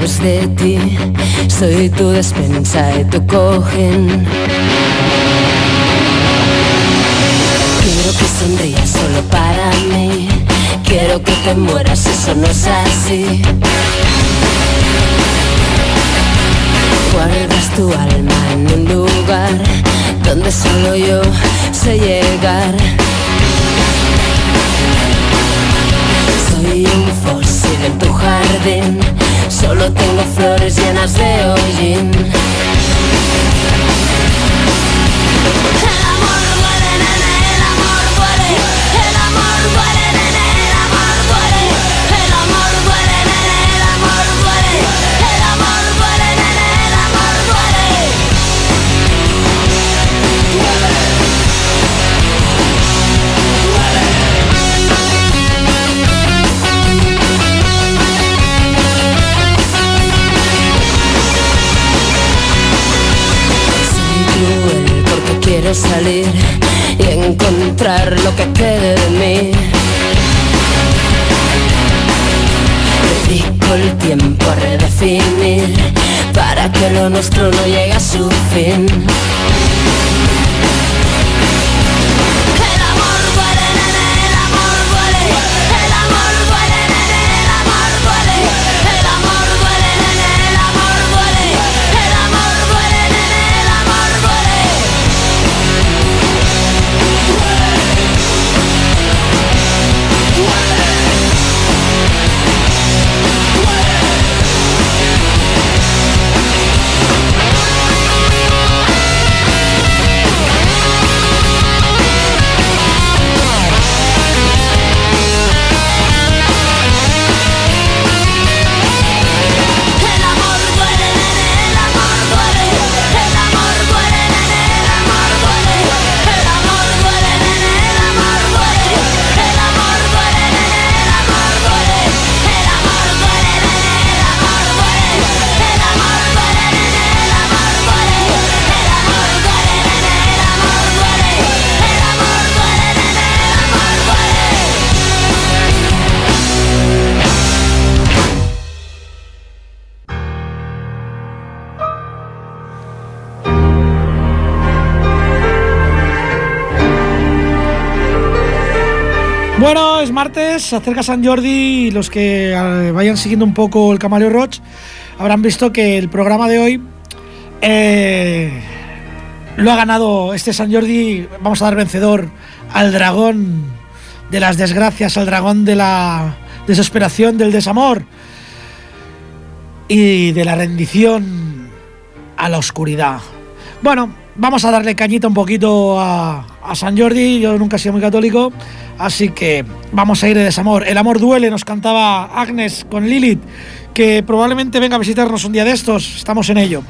de ti. Soy tu despensa y tu cogen. Quiero que sonrías solo para mí. Quiero que te mueras, eso no es así. Guardas tu alma en un lugar donde solo yo sé llegar. Soy un en tu jardín, solo tengo flores llenas de hollín. Salir y encontrar lo que quede de mí. Dedico el tiempo a redefinir para que lo nuestro no llegue a su fin. Se acerca San Jordi y los que eh, vayan siguiendo un poco el Camaleo Roach habrán visto que el programa de hoy eh, lo ha ganado este San Jordi. Vamos a dar vencedor al dragón de las desgracias, al dragón de la desesperación, del desamor y de la rendición a la oscuridad. Bueno, vamos a darle cañita un poquito a, San Jordi. Yo nunca he sido muy católico, así que vamos a ir de desamor. El amor duele, nos cantaba Agnes con Lilith, que probablemente venga a visitarnos un día de estos. Estamos en ello.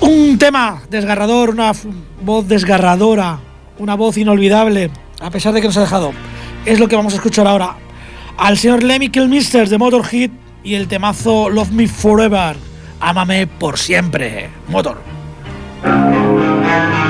Un tema desgarrador, una voz desgarradora, una voz inolvidable, a pesar de que nos ha dejado. Es lo que vamos a escuchar ahora. Al señor Lemmy Kilmister de Motorhead y el temazo Love Me Forever. Ámame por siempre. Motor. Love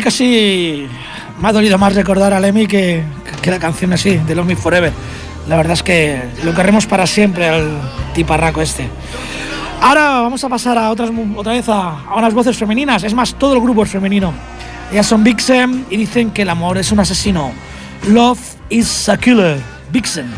casi me ha dolido más recordar a Lemmy que, que la canción así, de Love Me Forever. La verdad es que lo querremos para siempre al tiparraco este. Ahora vamos a pasar a otras, otra vez a, a unas voces femeninas. Es más, todo el grupo es femenino. Ellas son Vixen y dicen que el amor es un asesino. Love is a killer. Vixen.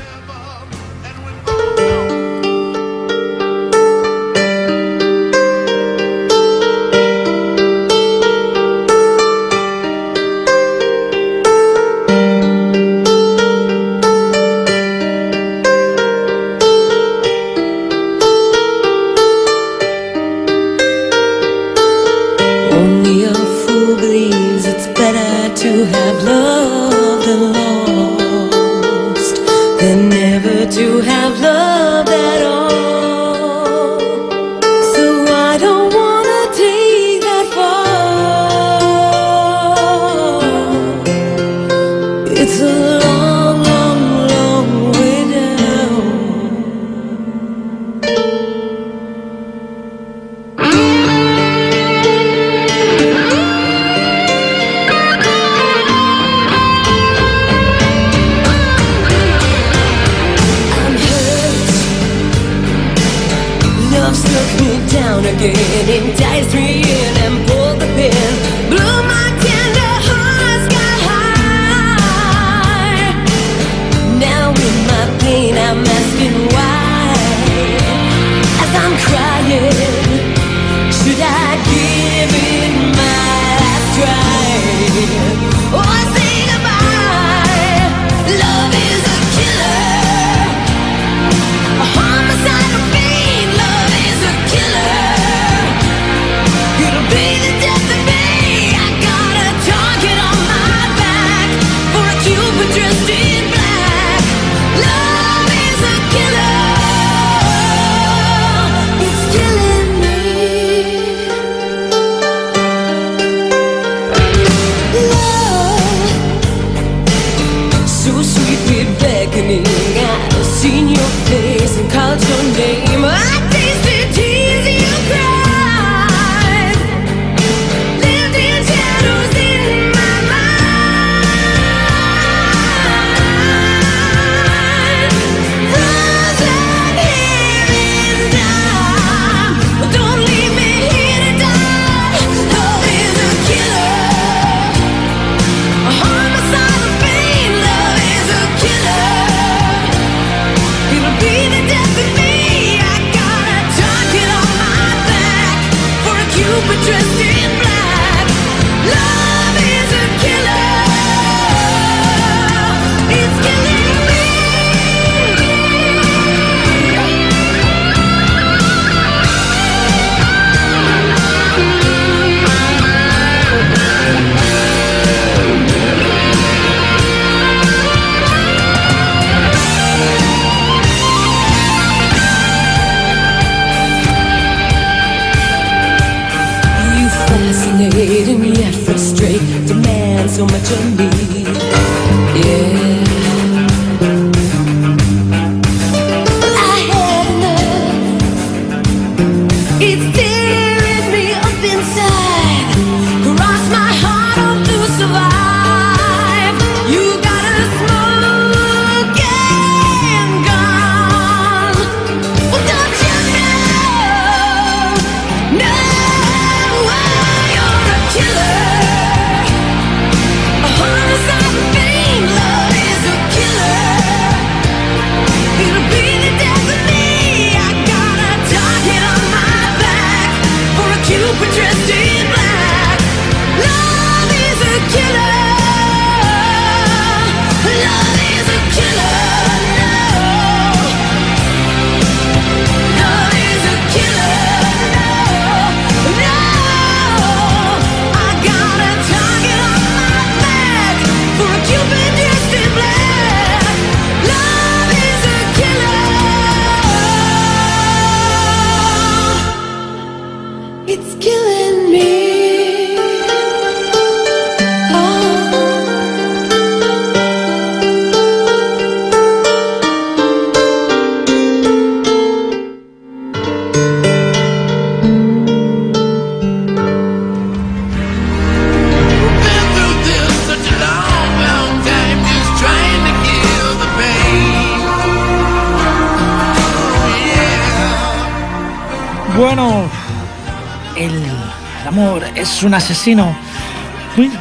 Es un asesino.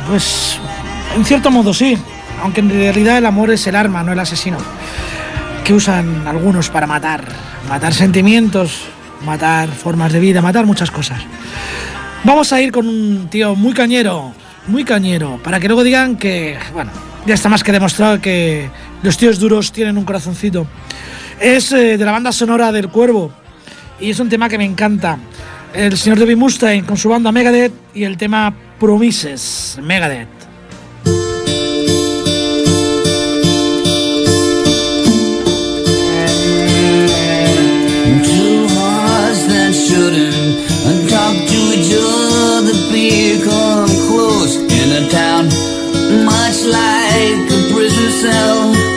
Pues en cierto modo sí, aunque en realidad el amor es el arma, no el asesino, que usan algunos para matar. Matar sentimientos, matar formas de vida, matar muchas cosas. Vamos a ir con un tío muy cañero, muy cañero, para que luego digan que, bueno, ya está más que demostrado que los tíos duros tienen un corazoncito. Es eh, de la banda sonora del Cuervo y es un tema que me encanta. El señor David Mustaine con su banda Megadeth y el tema Promises, Megadeth. Two hearts that shouldn't talk to each other become close in a town much like a prison cell.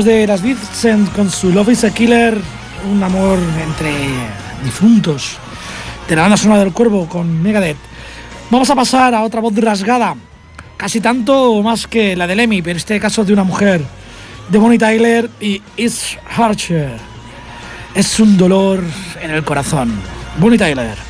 Después de las Vincent con su Love is a Killer, un amor entre difuntos, de la banda sonora del cuervo con Megadeth, vamos a pasar a otra voz rasgada, casi tanto más que la de Lemmy, pero en este caso de una mujer, de Bonnie Tyler y It's Archer. Es un dolor en el corazón. Bonnie Tyler.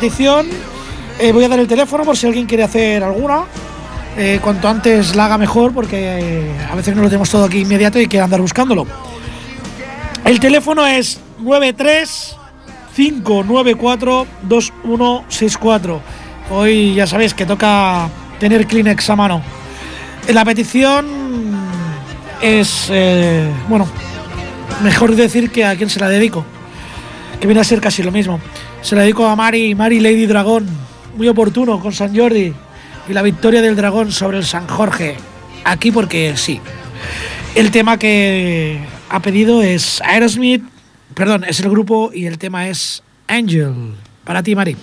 Petición. Eh, voy a dar el teléfono por si alguien quiere hacer alguna. Eh, cuanto antes la haga mejor, porque eh, a veces no lo tenemos todo aquí inmediato y hay andar buscándolo. El teléfono es 93 594 2164. Hoy ya sabéis que toca tener Kleenex a mano. La petición es, bueno, mejor decir que a quién se la dedico que viene a ser casi lo mismo. Se la dedico a Mari, Mari Lady Dragón, muy oportuno con San Jordi y la victoria del dragón sobre el San Jorge. Aquí porque sí. El tema que ha pedido es Aerosmith, perdón, es el grupo y el tema es Angel. Para ti, Mari.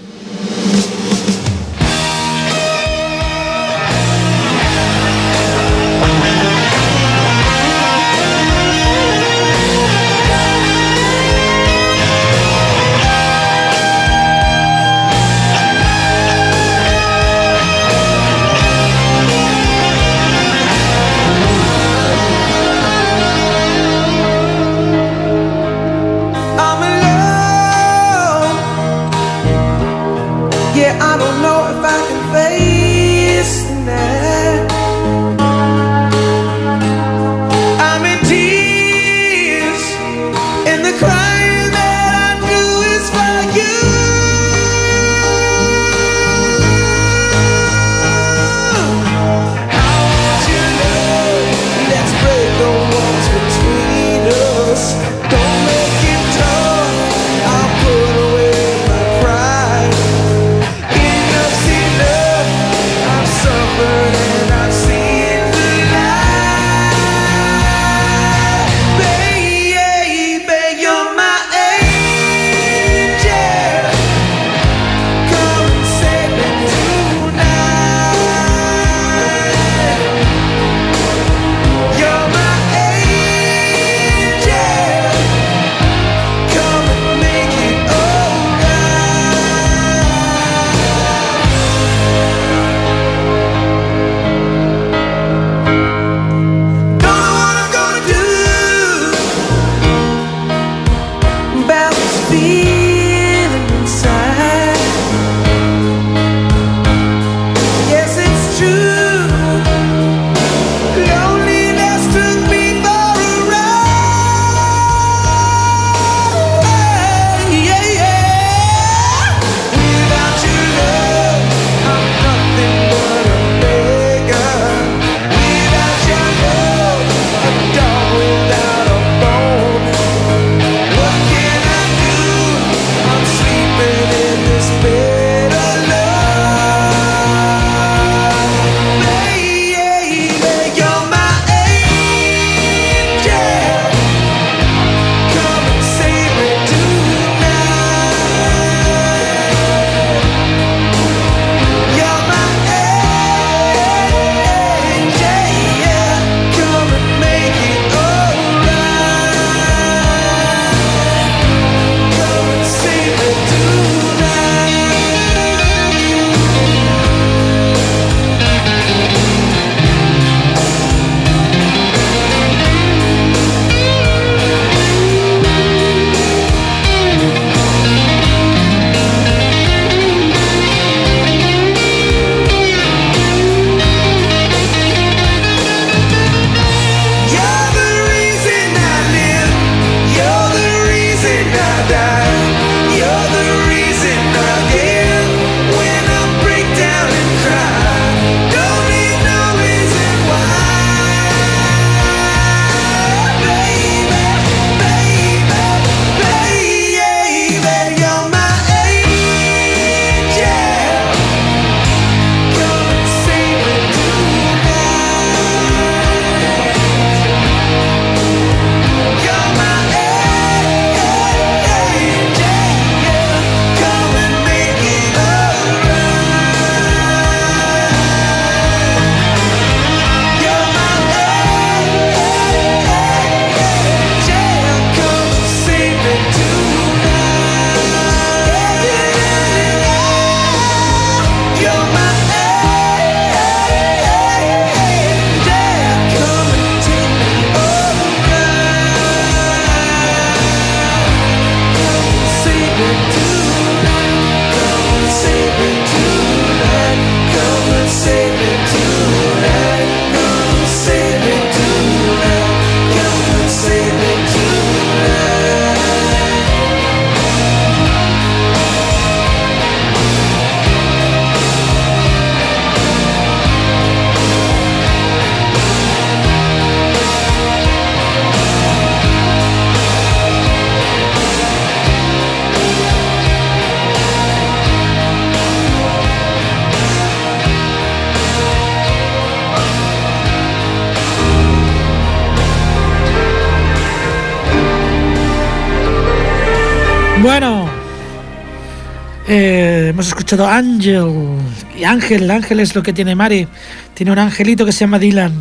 Eh, hemos escuchado Ángel. Y Ángel, Ángel es lo que tiene Mari. Tiene un angelito que se llama Dylan.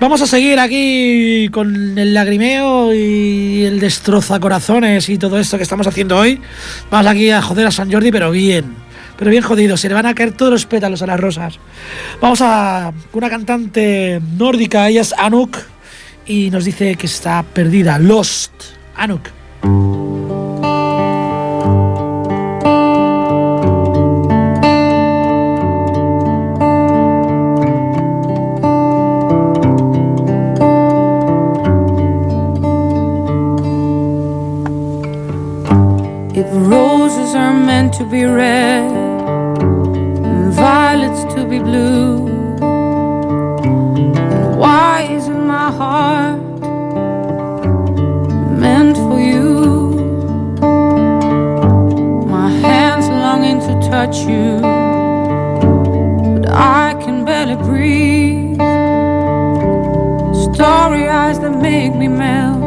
Vamos a seguir aquí con el lagrimeo y el destroza corazones y todo esto que estamos haciendo hoy. Vamos aquí a joder a San Jordi, pero bien. Pero bien jodido, se le van a caer todos los pétalos a las rosas. Vamos a una cantante nórdica, ella es Anuk, y nos dice que está perdida, Lost. Anuk. to be red and violets to be blue. Why isn't my heart meant for you? My hands longing to touch you, but I can barely breathe. Story eyes that make me melt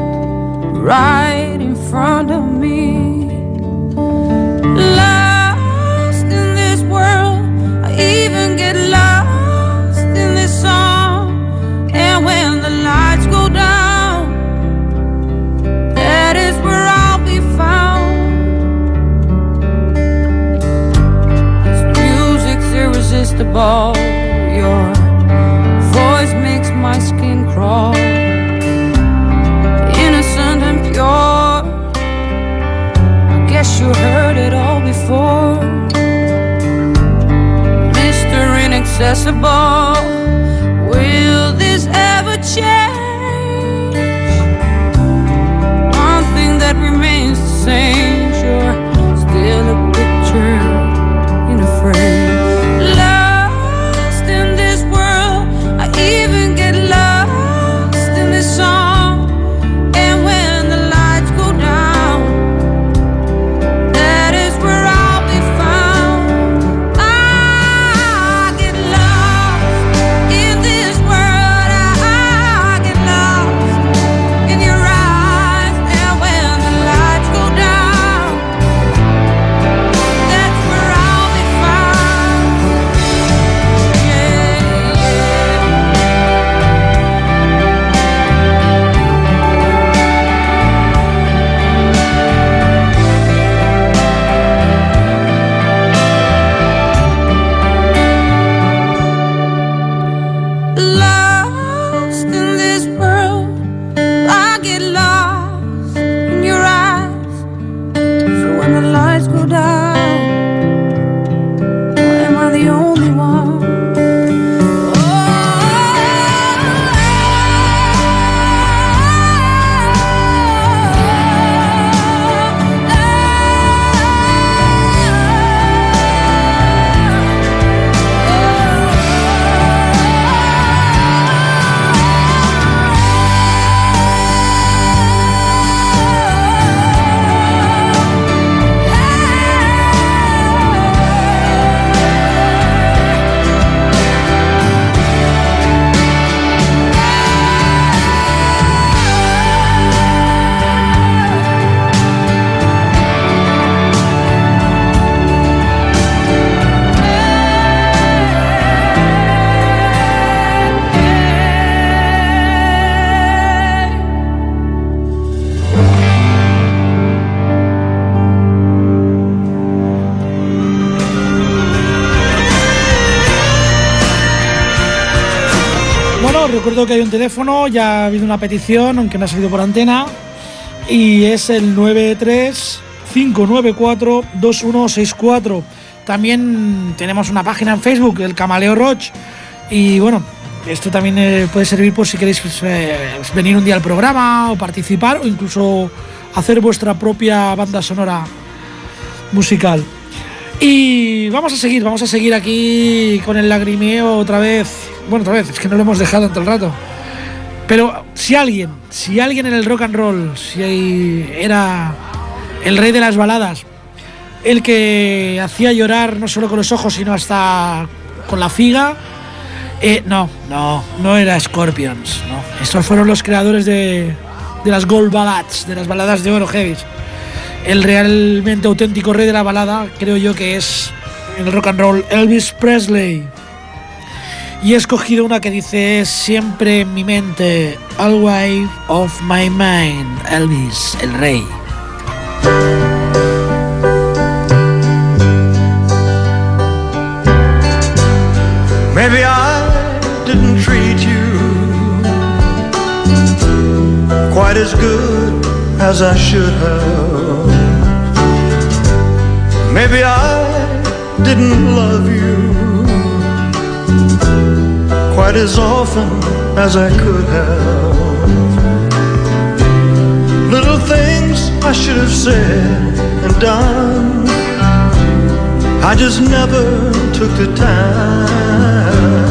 right in front of me. Irresistible. Your voice makes my skin crawl. Innocent and pure. I guess you heard it all before. Mr. Inaccessible. Will this ever change? One thing that remains the same. Recuerdo que hay un teléfono, ya ha habido una petición, aunque no ha salido por antena, y es el 93-594-2164. También tenemos una página en Facebook, el Camaleo Roach, y bueno, esto también eh, puede servir por si queréis pues, eh, venir un día al programa o participar o incluso hacer vuestra propia banda sonora musical. Y vamos a seguir, vamos a seguir aquí con el lagrimeo otra vez. Bueno, otra vez, es que no lo hemos dejado todo el rato. Pero si alguien, si alguien en el rock and roll, si era el rey de las baladas, el que hacía llorar no solo con los ojos, sino hasta con la figa, eh, no, no, no era Scorpions, no. Estos fueron los creadores de, de las Gold Ballads, de las baladas de oro heavy. El realmente auténtico rey de la balada, creo yo que es el rock and roll Elvis Presley. Y he escogido una que dice siempre en mi mente, Always of my mind, Elvis, el rey. Maybe I didn't treat you quite as good as I should have. Maybe I didn't love you quite as often as I could have. Little things I should have said and done. I just never took the time.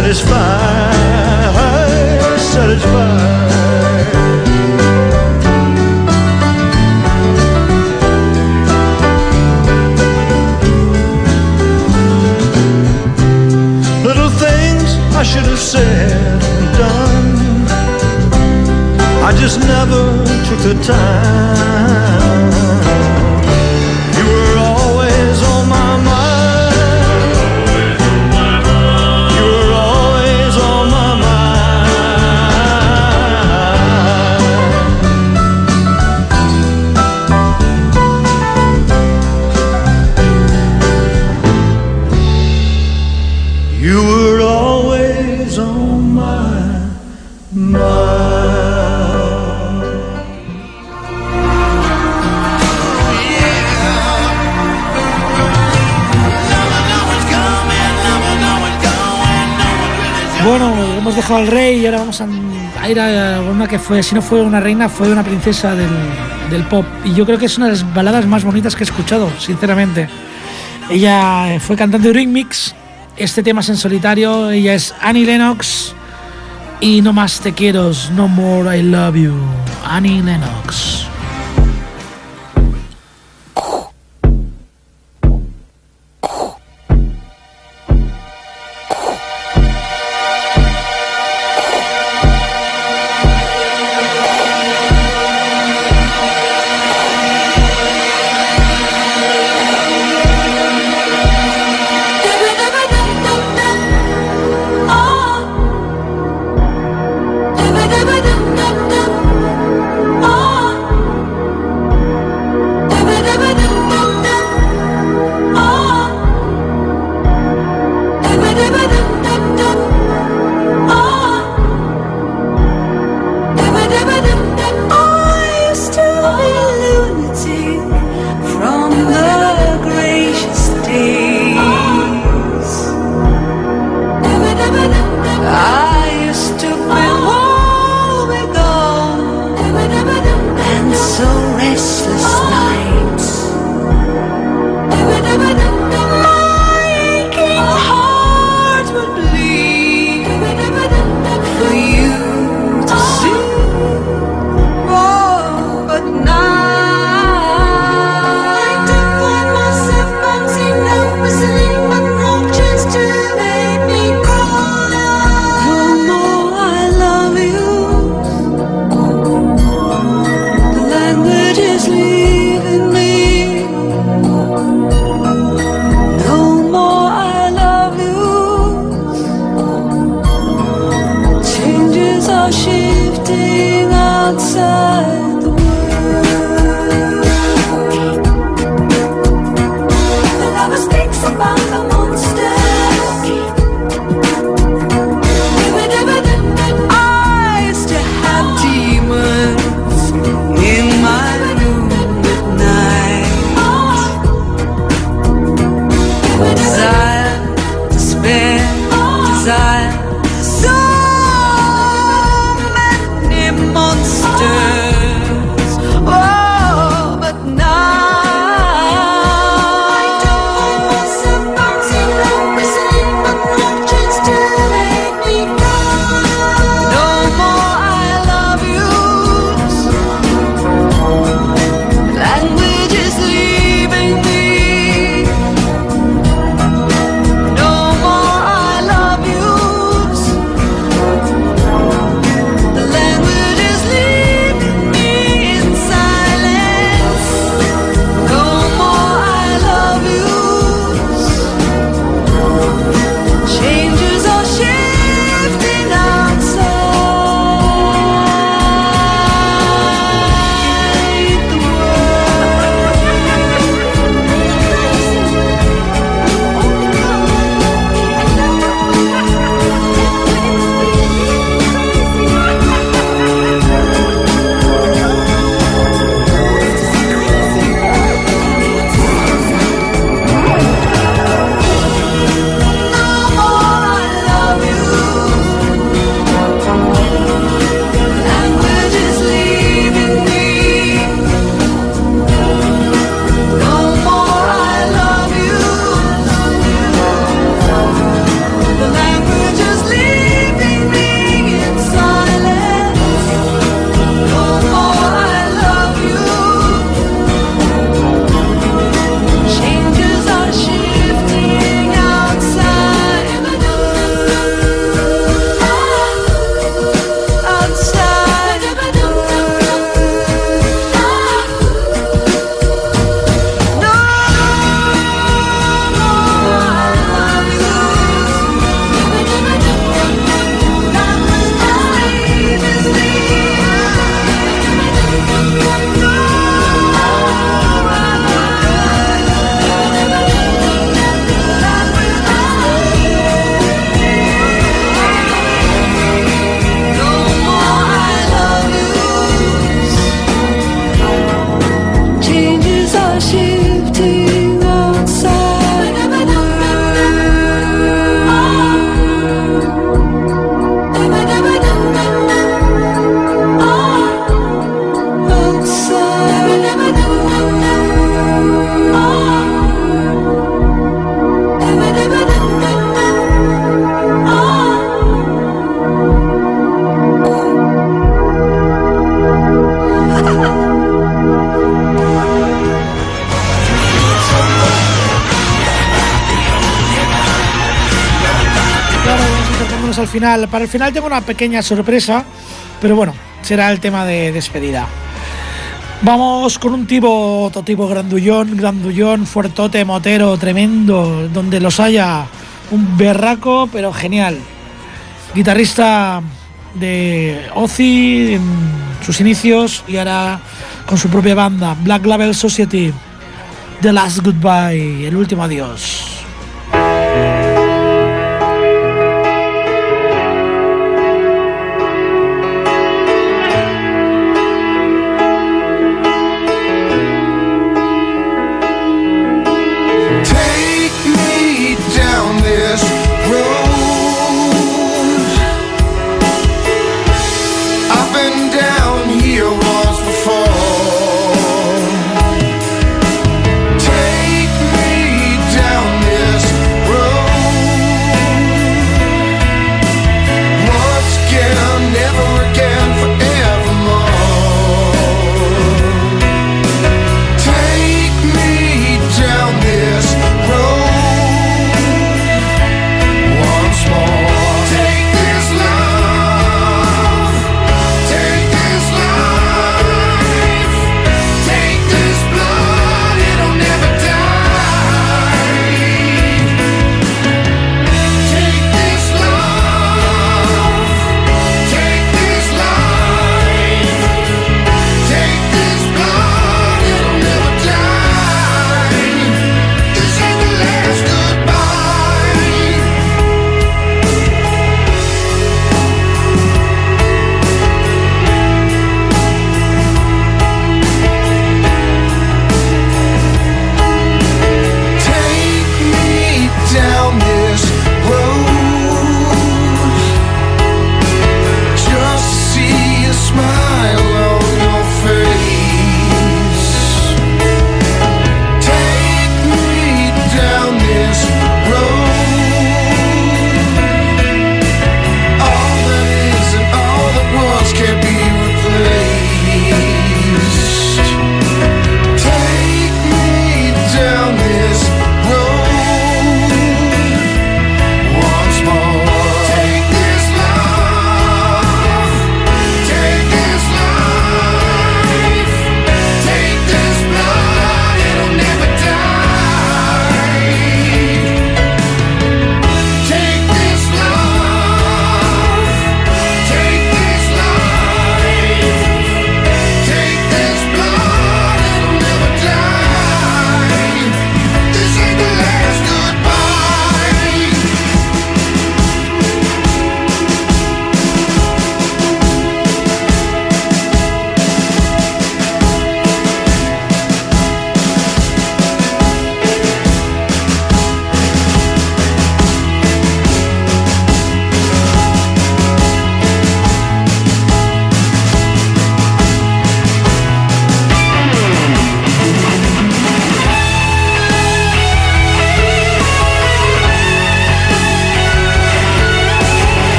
Satisfied, satisfied. Little things I should have said and done. I just never took the time. Dejado al rey y ahora vamos a, a ir a una que fue, si no fue una reina, fue una princesa del, del pop. Y yo creo que es una de las baladas más bonitas que he escuchado, sinceramente. Ella eh, fue cantante de Remix, este tema es en solitario, ella es Annie Lennox y No Más Te Quiero, No More I Love You, Annie Lennox. Final. Para el final tengo una pequeña sorpresa, pero bueno, será el tema de despedida. Vamos con un tipo, otro tipo grandullón, grandullón, fuertote, motero, tremendo, donde los haya, un berraco, pero genial. Guitarrista de Ozzy en sus inicios y ahora con su propia banda, Black Label Society. The Last Goodbye, el último adiós.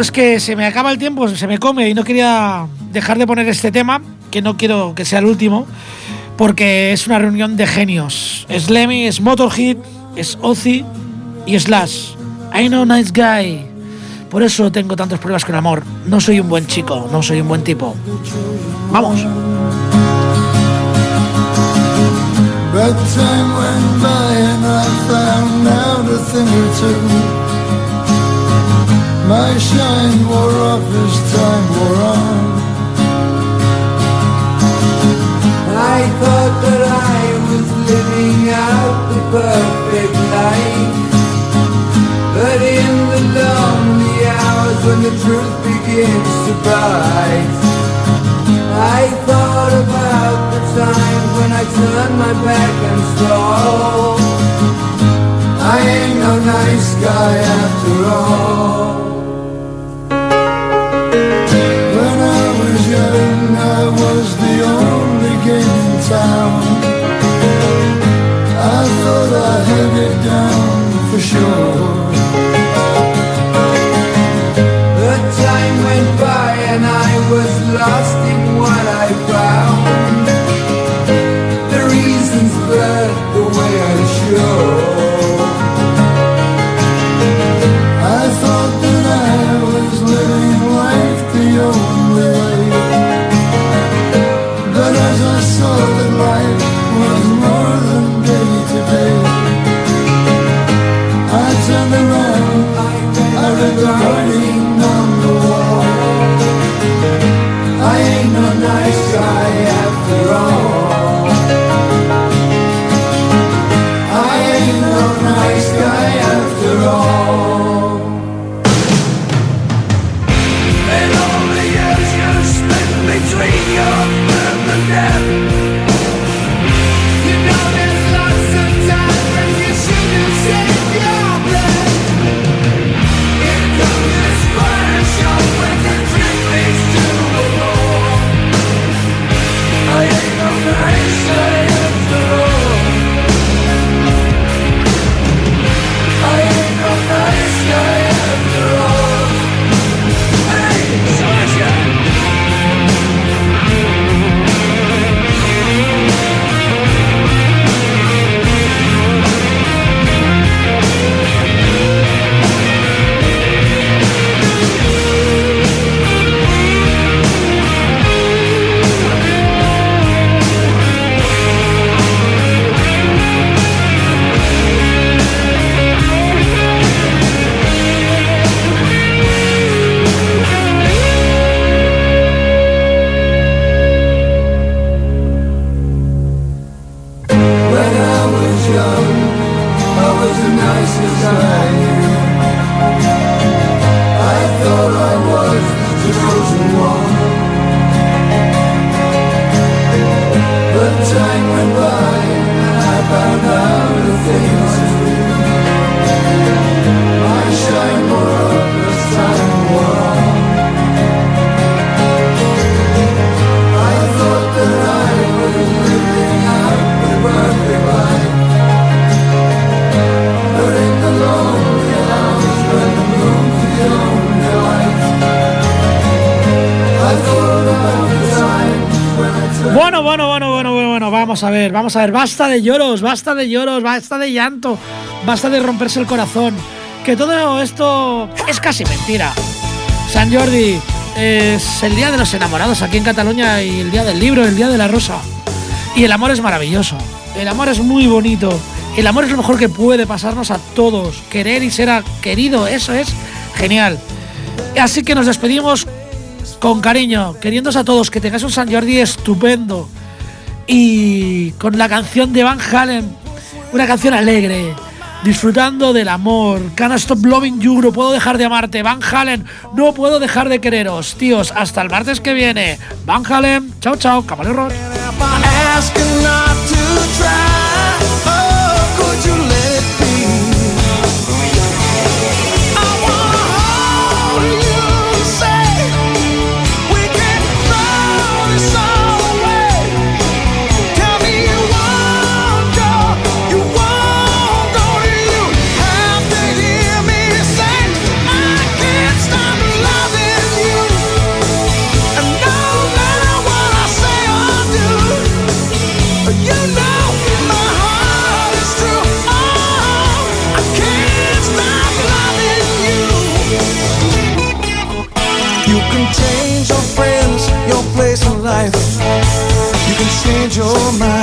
Es que se me acaba el tiempo, se me come y no quería dejar de poner este tema, que no quiero que sea el último, porque es una reunión de genios. Es Lemmy, es Motorhead, es Ozzy y Slash. I know nice guy. Por eso tengo tantos problemas con el amor. No soy un buen chico, no soy un buen tipo. Vamos. Went by and I found out a thing or two. My shine wore off as time wore on. I thought that I was living out the perfect life. But in the lonely hours when the truth begins to bite, I thought about the time when I turned my back and stole. I ain't no nice guy after all. Town. I thought I had it down for sure. Vamos a ver, vamos a ver, basta de lloros, basta de lloros, basta de llanto, basta de romperse el corazón, que todo esto es casi mentira. San Jordi es el día de los enamorados aquí en Cataluña y el día del libro, el día de la rosa. Y el amor es maravilloso, el amor es muy bonito, el amor es lo mejor que puede pasarnos a todos, querer y ser querido, eso es genial. Así que nos despedimos con cariño, queriéndos a todos que tengáis un San Jordi estupendo. Y con la canción de Van Halen, una canción alegre, disfrutando del amor. Can't stop loving you, no puedo dejar de amarte. Van Halen, no puedo dejar de quereros. Tíos, hasta el martes que viene. Van Halen, chao, chao, camareros. can change your friends, your place in life. You can change your mind.